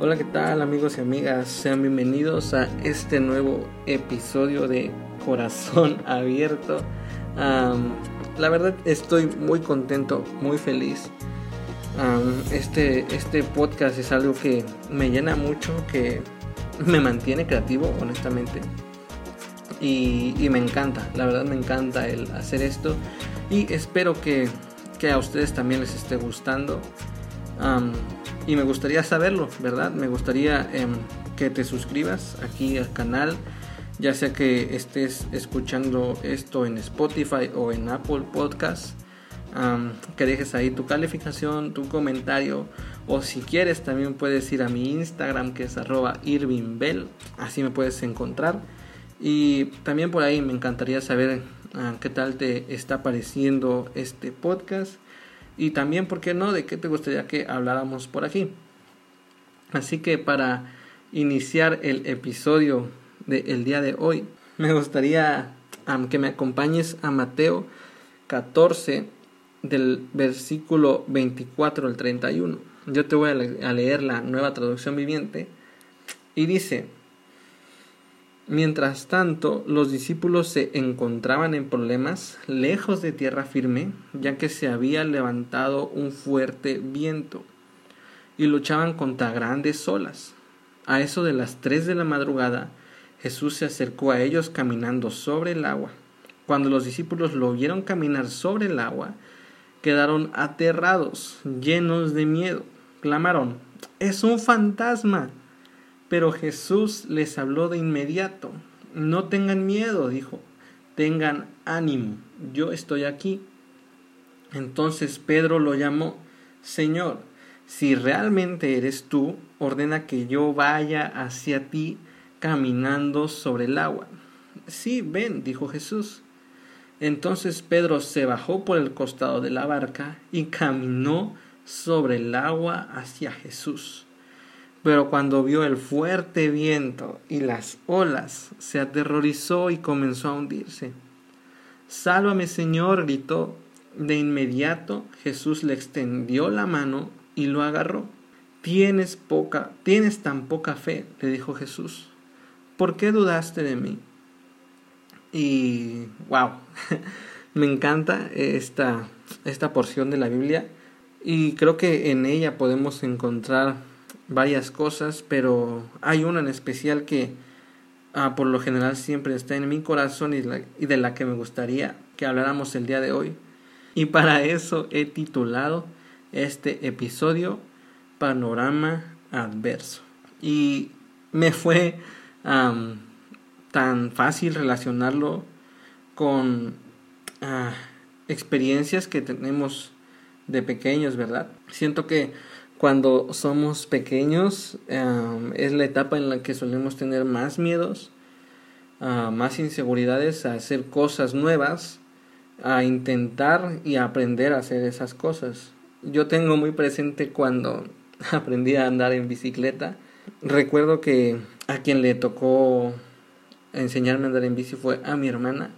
Hola, ¿qué tal amigos y amigas? Sean bienvenidos a este nuevo episodio de Corazón Abierto. la verdad estoy muy contento, muy feliz. este, este podcast es algo que me llena mucho, que me mantiene creativo, honestamente. Y, me encanta, la verdad me encanta el hacer esto. Y espero que, que a ustedes también les esté gustando y me gustaría saberlo, ¿verdad? Me gustaría em, que te suscribas aquí al canal, ya sea que estés escuchando esto en Spotify o en Apple Podcasts. que dejes ahí tu calificación, tu comentario o si quieres también puedes ir a mi Instagram que es arroba así me puedes encontrar y también por ahí me encantaría saber ah, qué tal te está pareciendo este podcast y también, ¿por qué no?, de qué te gustaría que habláramos por aquí. Así que para iniciar el episodio del día de hoy, me gustaría que me acompañes a Mateo 14 del versículo 24 al 31. Yo te voy a leer la nueva traducción viviente y dice, Mientras tanto, los discípulos se encontraban en problemas lejos de tierra firme, ya que se había levantado un fuerte viento, y luchaban contra grandes olas. A eso de las tres de la madrugada, Jesús se acercó a ellos caminando sobre el agua. Cuando los discípulos lo vieron caminar sobre el agua, quedaron aterrados, llenos de miedo. Clamaron, es un fantasma. Pero Jesús les habló de inmediato. No tengan miedo, dijo. Tengan ánimo. Yo estoy aquí. Entonces Pedro lo llamó, Señor, si realmente eres tú, ordena que yo vaya hacia ti caminando sobre el agua. Sí, ven, dijo Jesús. Entonces Pedro se bajó por el costado de la barca y caminó sobre el agua hacia Jesús. Pero cuando vio el fuerte viento y las olas, se aterrorizó y comenzó a hundirse. Sálvame, Señor, gritó. De inmediato Jesús le extendió la mano y lo agarró. Tienes poca, tienes tan poca fe, le dijo Jesús. ¿Por qué dudaste de mí? Y wow, me encanta esta, esta porción de la Biblia y creo que en ella podemos encontrar varias cosas, pero hay una en especial que ah, por lo general siempre está en mi corazón y, de la que me gustaría que habláramos el día de hoy. Y para eso he titulado este episodio Panorama Adverso. Y me fue tan fácil relacionarlo con ah, experiencias que tenemos de pequeños, ¿verdad? Siento que cuando somos pequeños em, es la etapa en la que solemos tener más miedos, ah, más inseguridades a hacer cosas nuevas, a intentar y aprender a hacer esas cosas. Yo tengo muy presente cuando aprendí a andar en bicicleta. Recuerdo que a quien le tocó enseñarme a andar en bici fue a mi hermana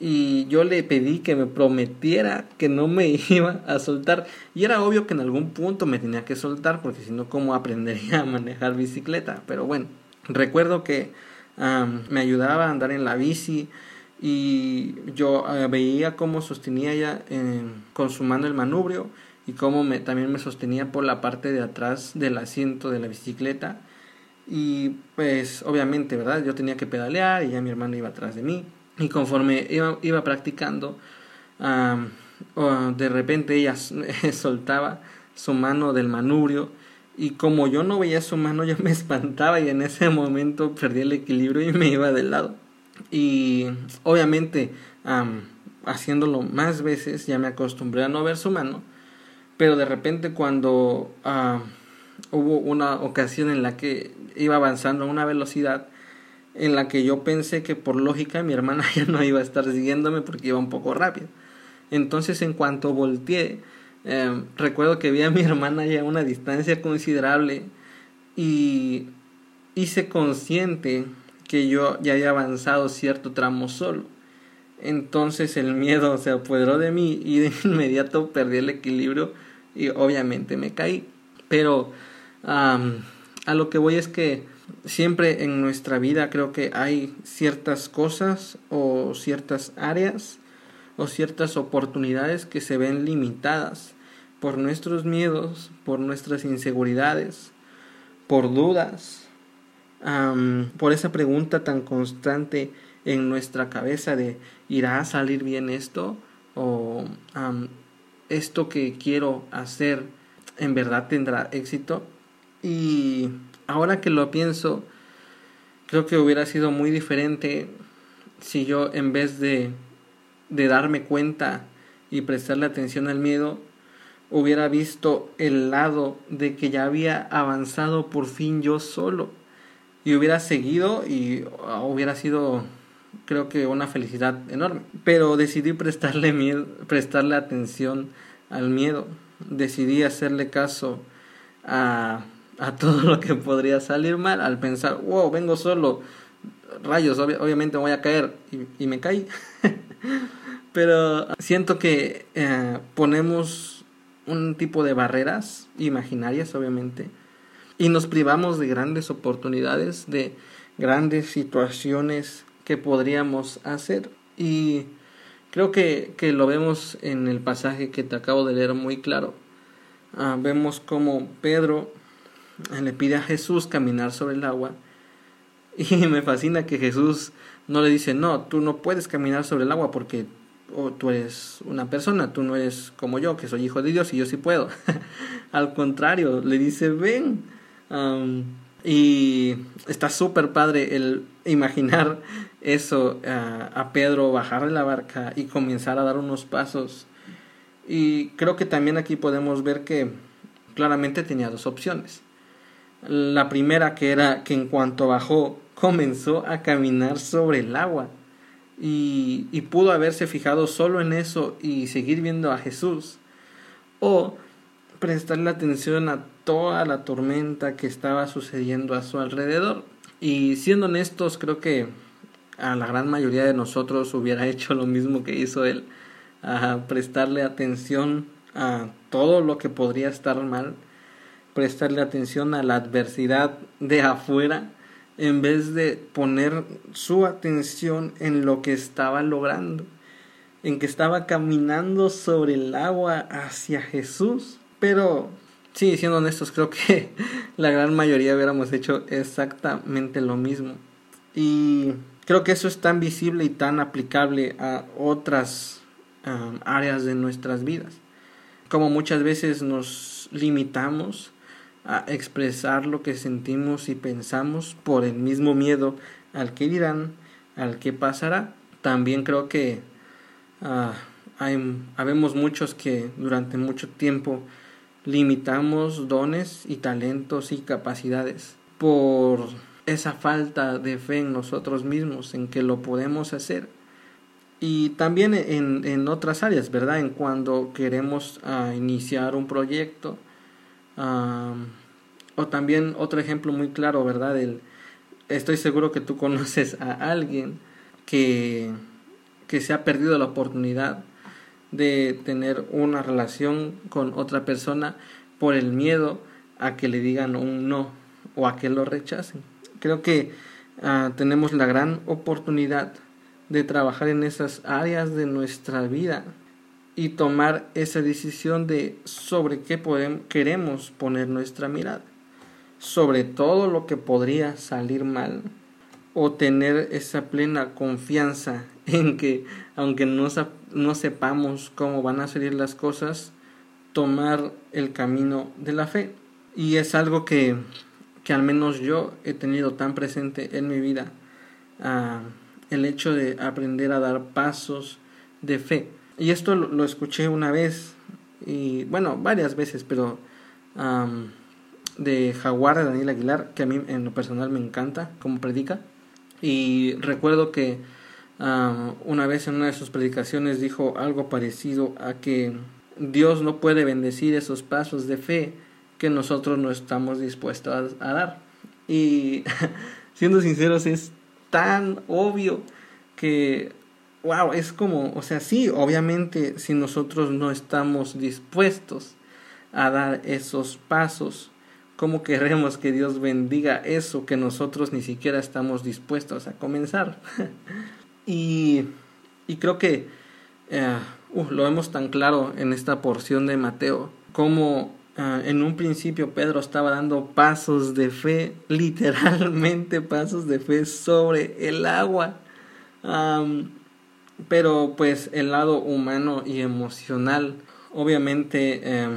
y yo le pedí que me prometiera que no me iba a soltar. Y era obvio que en algún punto me tenía que soltar porque si no cómo aprendería a manejar bicicleta pero bueno recuerdo que me ayudaba a andar en la bici y yo eh, veía cómo sostenía ya con su mano el manubrio y cómo me, también me sostenía por la parte de atrás del asiento de la bicicleta. Y pues obviamente verdad yo tenía que pedalear y ya mi hermano iba atrás de mí y conforme iba, iba practicando, de repente ella soltaba su mano del manubrio y como yo no veía su mano yo me espantaba y en ese momento perdí el equilibrio y me iba del lado. Y obviamente haciéndolo más veces ya me acostumbré a no ver su mano, pero de repente cuando hubo una ocasión en la que iba avanzando a una velocidad, en la que yo pensé que por lógica mi hermana ya no iba a estar siguiéndome porque iba un poco rápido. Entonces en cuanto volteé, em, recuerdo que vi a mi hermana ya a una distancia considerable y hice consciente que yo ya había avanzado cierto tramo solo. Entonces el miedo se apoderó de mí y de inmediato perdí el equilibrio y obviamente me caí. Pero a lo que voy es que siempre en nuestra vida creo que hay ciertas cosas o ciertas áreas o ciertas oportunidades que se ven limitadas por nuestros miedos, por nuestras inseguridades, por dudas, por esa pregunta tan constante en nuestra cabeza de ¿irá a salir bien esto? o esto que quiero hacer en verdad tendrá éxito. Y ahora que lo pienso, creo que hubiera sido muy diferente si yo en vez de, de darme cuenta y prestarle atención al miedo, hubiera visto el lado de que ya había avanzado por fin yo solo y hubiera seguido y hubiera sido creo que una felicidad enorme. Pero decidí prestarle, miedo, prestarle atención al miedo. Decidí hacerle caso a, a todo lo que podría salir mal al pensar, wow, vengo solo, rayos, obviamente voy a caer y, me caí. Pero siento que eh, ponemos un tipo de barreras imaginarias, obviamente, y nos privamos de grandes oportunidades, de grandes situaciones que podríamos hacer. Y creo que, que lo vemos en el pasaje que te acabo de leer muy claro. Ah, vemos como Pedro le pide a Jesús caminar sobre el agua. Y me fascina que Jesús no le dice, no, tú no puedes caminar sobre el agua porque tú eres una persona, tú no eres como yo, que soy hijo de Dios y yo sí puedo. Al contrario, le dice, ven. y está súper padre el imaginar eso a Pedro bajar de la barca y comenzar a dar unos pasos. Y creo que también aquí podemos ver que claramente tenía dos opciones. La primera que era que en cuanto bajó comenzó a caminar sobre el agua y, pudo haberse fijado solo en eso y seguir viendo a Jesús. O prestarle atención a toda la tormenta que estaba sucediendo a su alrededor. Y siendo honestos, creo que a la gran mayoría de nosotros hubiera hecho lo mismo que hizo él, a prestarle atención a todo lo que podría estar mal, prestarle atención a la adversidad de afuera, en vez de poner su atención en lo que estaba logrando, en que estaba caminando sobre el agua hacia Jesús. Pero, sí, siendo honestos, creo que la gran mayoría hubiéramos hecho exactamente lo mismo. Y Creo que eso es tan visible y tan aplicable a otras um, áreas de nuestras vidas. Como muchas veces nos limitamos a expresar lo que sentimos y pensamos por el mismo miedo al que dirán, al que pasará. También creo que uh, hay, habemos muchos que durante mucho tiempo limitamos dones y talentos y capacidades por esa falta de fe en nosotros mismos, en que lo podemos hacer. Y también en, en otras áreas, ¿verdad? En cuando queremos ah, iniciar un proyecto. O también otro ejemplo muy claro, ¿verdad? Estoy seguro que tú conoces a alguien que, que se ha perdido la oportunidad de tener una relación con otra persona por el miedo a que le digan un no o a que lo rechacen. Creo que ah, tenemos la gran oportunidad de trabajar en esas áreas de nuestra vida y tomar esa decisión de sobre qué podemos, queremos poner nuestra mirada, sobre todo lo que podría salir mal o tener esa plena confianza en que aunque no, no sepamos cómo van a salir las cosas, tomar el camino de la fe. Y es algo que que al menos yo he tenido tan presente en mi vida, ah, el hecho de aprender a dar pasos de fe. Y esto lo, escuché una vez, y bueno, varias veces, pero de Jaguar de Daniel Aguilar, que a mí en lo personal me encanta como predica. Y recuerdo que una vez en una de sus predicaciones dijo algo parecido a que Dios no puede bendecir esos pasos de fe que nosotros no estamos dispuestos a, dar. Y siendo sinceros, es tan obvio que, wow, es como, o sea, sí, obviamente si nosotros no estamos dispuestos a dar esos pasos, ¿Cómo queremos que Dios bendiga eso que nosotros ni siquiera estamos dispuestos a comenzar? y, y, creo que eh, uh, lo vemos tan claro en esta porción de Mateo, como uh, en un principio Pedro estaba dando pasos de fe, literalmente pasos de fe sobre el agua. Pero pues el lado humano y emocional obviamente eh,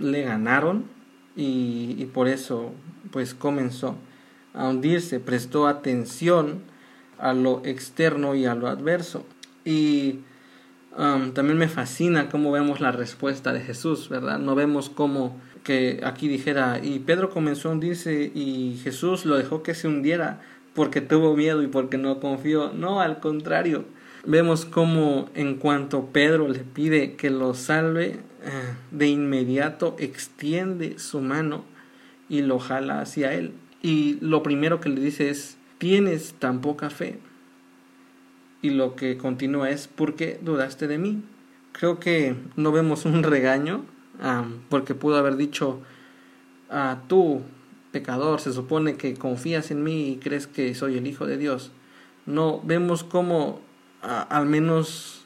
le ganaron y, por eso pues comenzó a hundirse, prestó atención a lo externo y a lo adverso. Y um, también me fascina cómo vemos la respuesta de Jesús, ¿verdad? No vemos cómo que aquí dijera, y Pedro comenzó a hundirse y Jesús lo dejó que se hundiera porque tuvo miedo y porque no confió. No, al contrario, vemos cómo en cuanto Pedro le pide que lo salve, eh, de inmediato extiende su mano y lo jala hacia él. Y lo primero que le dice es, tienes tan poca fe. Y lo que continúa es, ¿por qué dudaste de mí? Creo que no vemos un regaño, porque pudo haber dicho, a tú, pecador, se supone que confías en mí y crees que soy el Hijo de Dios. No, vemos cómo al menos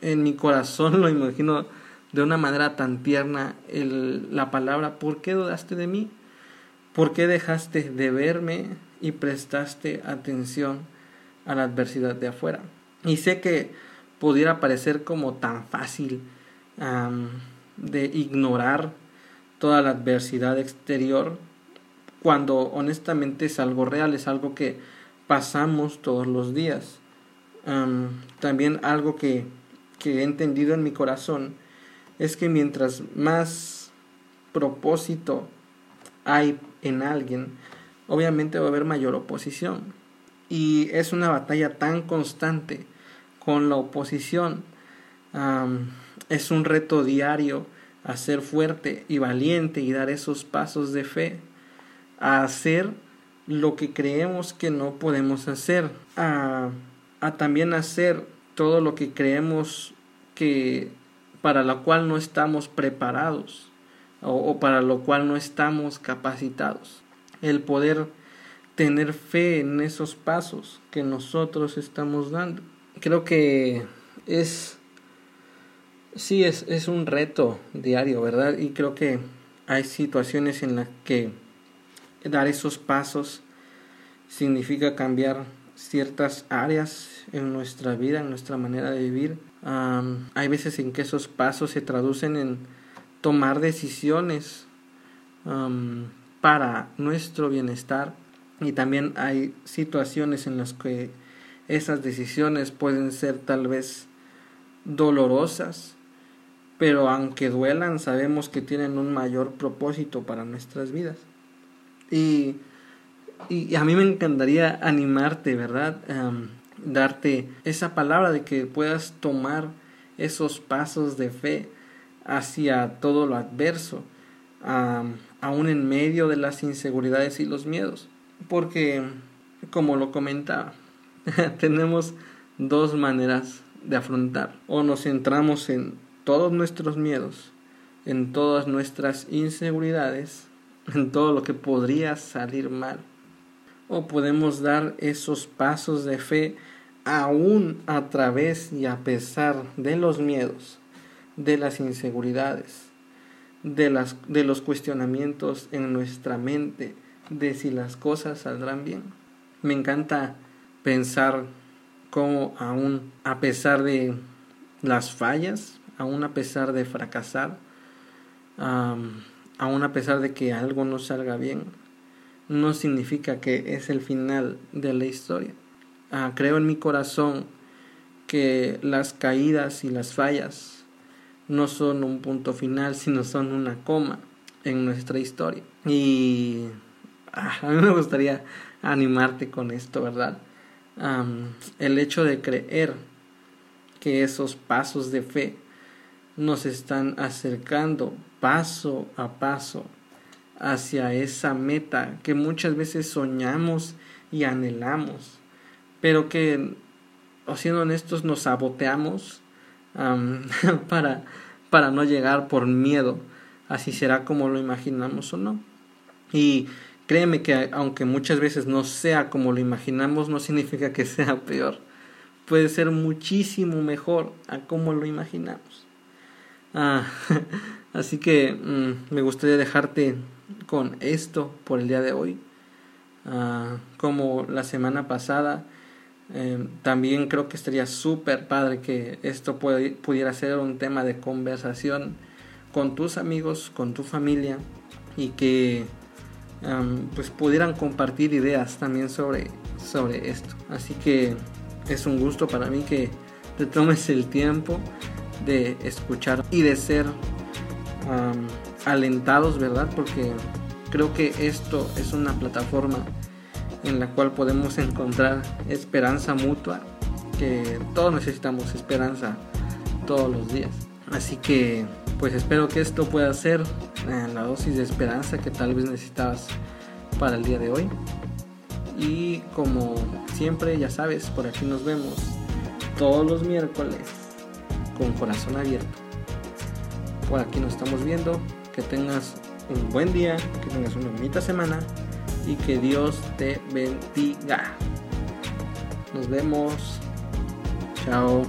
en mi corazón lo imagino de una manera tan tierna el, la palabra, ¿por qué dudaste de mí? ¿Por qué dejaste de verme y prestaste atención a la adversidad de afuera? Y sé que pudiera parecer como tan fácil de ignorar toda la adversidad exterior cuando honestamente es algo real, es algo que pasamos todos los días también algo que, que he entendido en mi corazón es que mientras más propósito hay en alguien, obviamente va a haber mayor oposición. Y es una batalla tan constante con la oposición. es un reto diario a ser fuerte y valiente y dar esos pasos de fe, a hacer lo que creemos que no podemos hacer, a a también hacer todo lo que creemos que para lo cual no estamos preparados o, para lo cual no estamos capacitados. El poder tener fe en esos pasos que nosotros estamos dando. Creo que es, sí, es, es un reto diario, ¿verdad? Y creo que hay situaciones en las que dar esos pasos significa cambiar ciertas áreas en nuestra vida, en nuestra manera de vivir. hay veces en que esos pasos se traducen en tomar decisiones para nuestro bienestar y también hay situaciones en las que esas decisiones pueden ser tal vez dolorosas, pero aunque duelan sabemos que tienen un mayor propósito para nuestras vidas. Y y a mí me encantaría animarte, ¿verdad? darte esa palabra de que puedas tomar esos pasos de fe hacia todo lo adverso, aún en medio de las inseguridades y los miedos. Porque, como lo comentaba, tenemos dos maneras de afrontar. O nos centramos en todos nuestros miedos, en todas nuestras inseguridades, en todo lo que podría salir mal o podemos dar esos pasos de fe aún a través y a pesar de los miedos, de las inseguridades, de, las, de los cuestionamientos en nuestra mente de si las cosas saldrán bien. Me encanta pensar cómo aún a pesar de las fallas, aún a pesar de fracasar, aún a pesar de que algo no salga bien, no significa que es el final de la historia. Ah, creo en mi corazón que las caídas y las fallas no son un punto final, sino son una coma en nuestra historia. Y ah, a mí me gustaría animarte con esto, ¿verdad? el hecho de creer que esos pasos de fe nos están acercando paso a paso hacia esa meta que muchas veces soñamos y anhelamos, pero que, siendo honestos, nos saboteamos para, para no llegar por miedo, así será como lo imaginamos o no. Y créeme que aunque muchas veces no sea como lo imaginamos, no significa que sea peor. Puede ser muchísimo mejor a como lo imaginamos. Ah, así que mm, me gustaría dejarte con esto por el día de hoy. Ah, como la semana pasada, eh, también creo que estaría súper padre que esto pudiera ser un tema de conversación con tus amigos, con tu familia y que pues pudieran compartir ideas también sobre, sobre esto. Así que es un gusto para mí que te tomes el tiempo de escuchar y de ser alentados, ¿verdad? Porque creo que esto es una plataforma en la cual podemos encontrar esperanza mutua, que todos necesitamos esperanza todos los días. Así que pues espero que esto pueda ser eh, la dosis de esperanza que tal vez necesitabas para el día de hoy. Y como siempre, ya sabes, por aquí nos vemos todos los miércoles con corazón abierto. Por aquí nos estamos viendo. Que tengas un buen día, que tengas una bonita semana y que Dios te bendiga. Nos vemos. Chao.